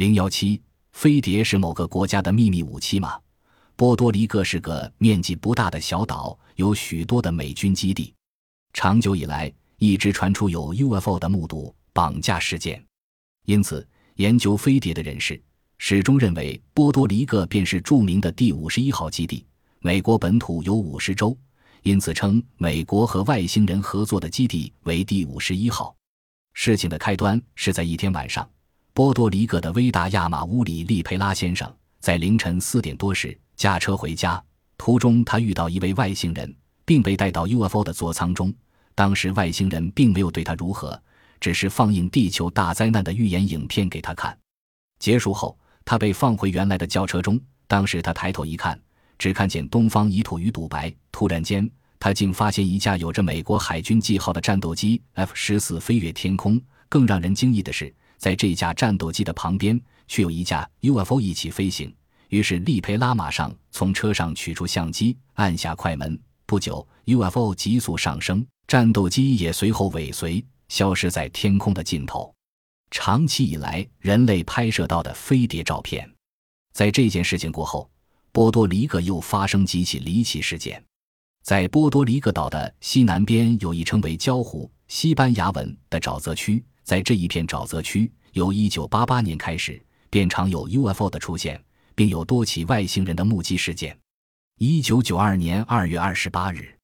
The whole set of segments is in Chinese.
零幺七，飞碟是某个国家的秘密武器吗？波多黎各是个面积不大的小岛，有许多的美军基地。长久以来，一直传出有 UFO 的目睹绑架事件，因此研究飞碟的人士始终认为波多黎各便是著名的第五十一号基地。美国本土有五十州，因此称美国和外星人合作的基地为第五十一号。事情的开端是在一天晚上。波多黎各的威达亚马乌里利佩拉先生在凌晨四点多时驾车回家，途中他遇到一位外星人，并被带到 UFO 的座舱中。当时外星人并没有对他如何，只是放映地球大灾难的预言影片给他看。结束后，他被放回原来的轿车中。当时他抬头一看，只看见东方一土与堵白。突然间，他竟发现一架有着美国海军记号的战斗机 F 十四飞越天空。更让人惊异的是。在这架战斗机的旁边，却有一架 UFO 一起飞行。于是利佩拉马上从车上取出相机，按下快门。不久，UFO 急速上升，战斗机也随后尾随，消失在天空的尽头。长期以来，人类拍摄到的飞碟照片。在这件事情过后，波多黎各又发生几起离奇事件。在波多黎各岛的西南边，有一称为礁湖（西班牙文）的沼泽区。在这一片沼泽区，由1988年开始便常有 UFO 的出现，并有多起外星人的目击事件。1992年2月28日，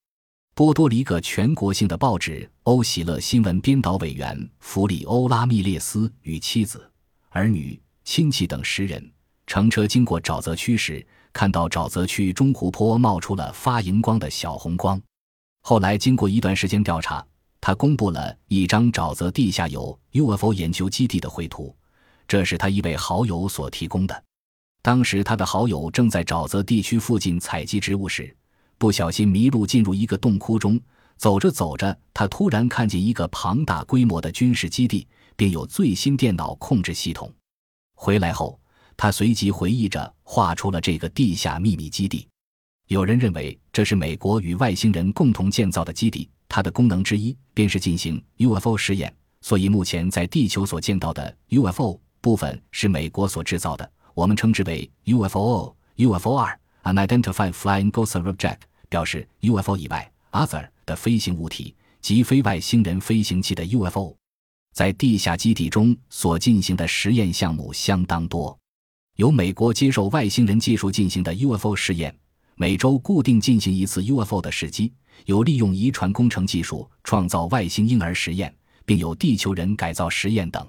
波多黎各全国性的报纸《欧喜乐新闻》编导委员弗里欧拉密列斯与妻子、儿女、亲戚等十人乘车经过沼泽区时，看到沼泽区中湖泊冒出了发荧光的小红光。后来经过一段时间调查。他公布了一张沼泽地下有 UFO 研究基地的绘图，这是他一位好友所提供的。当时他的好友正在沼泽地区附近采集植物时，不小心迷路进入一个洞窟中。走着走着，他突然看见一个庞大规模的军事基地，并有最新电脑控制系统。回来后，他随即回忆着画出了这个地下秘密基地。有人认为这是美国与外星人共同建造的基地。它的功能之一便是进行 UFO 实验，所以目前在地球所见到的 UFO 部分是美国所制造的，我们称之为 UFO。UFO-R（Unidentified Flying Ghost Object） 表示 UFO 以外 other 的飞行物体及非外星人飞行器的 UFO。在地下基地中所进行的实验项目相当多，由美国接受外星人技术进行的 UFO 试验，每周固定进行一次 UFO 的试机。有利用遗传工程技术创造外星婴儿实验，并有地球人改造实验等。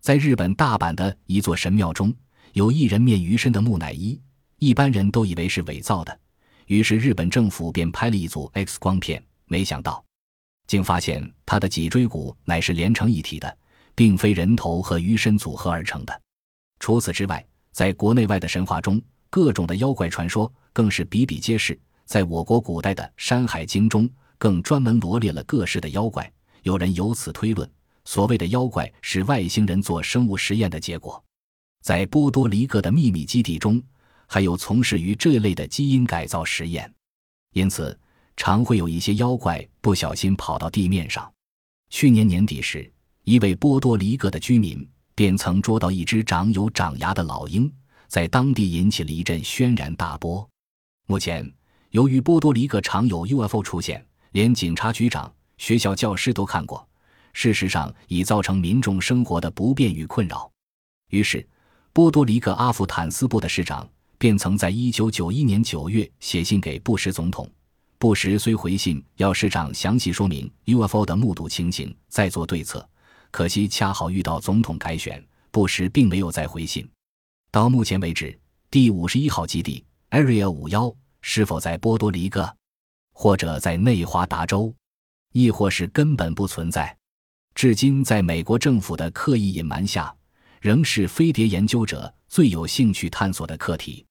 在日本大阪的一座神庙中，有一人面鱼身的木乃伊，一般人都以为是伪造的，于是日本政府便拍了一组 X 光片，没想到，竟发现他的脊椎骨乃是连成一体的，并非人头和鱼身组合而成的。除此之外，在国内外的神话中，各种的妖怪传说更是比比皆是。在我国古代的《山海经》中，更专门罗列了各式的妖怪。有人由此推论，所谓的妖怪是外星人做生物实验的结果。在波多黎各的秘密基地中，还有从事于这类的基因改造实验，因此常会有一些妖怪不小心跑到地面上。去年年底时，一位波多黎各的居民便曾捉到一只长有长牙的老鹰，在当地引起了一阵轩然大波。目前。由于波多黎各常有 UFO 出现，连警察局长、学校教师都看过，事实上已造成民众生活的不便与困扰。于是，波多黎各阿富坦斯部的市长便曾在1991年9月写信给布什总统。布什虽回信要市长详细说明 UFO 的目睹情形，再做对策，可惜恰好遇到总统改选，布什并没有再回信。到目前为止，第五十一号基地 Area 五幺。是否在波多黎各，或者在内华达州，亦或是根本不存在？至今，在美国政府的刻意隐瞒下，仍是飞碟研究者最有兴趣探索的课题。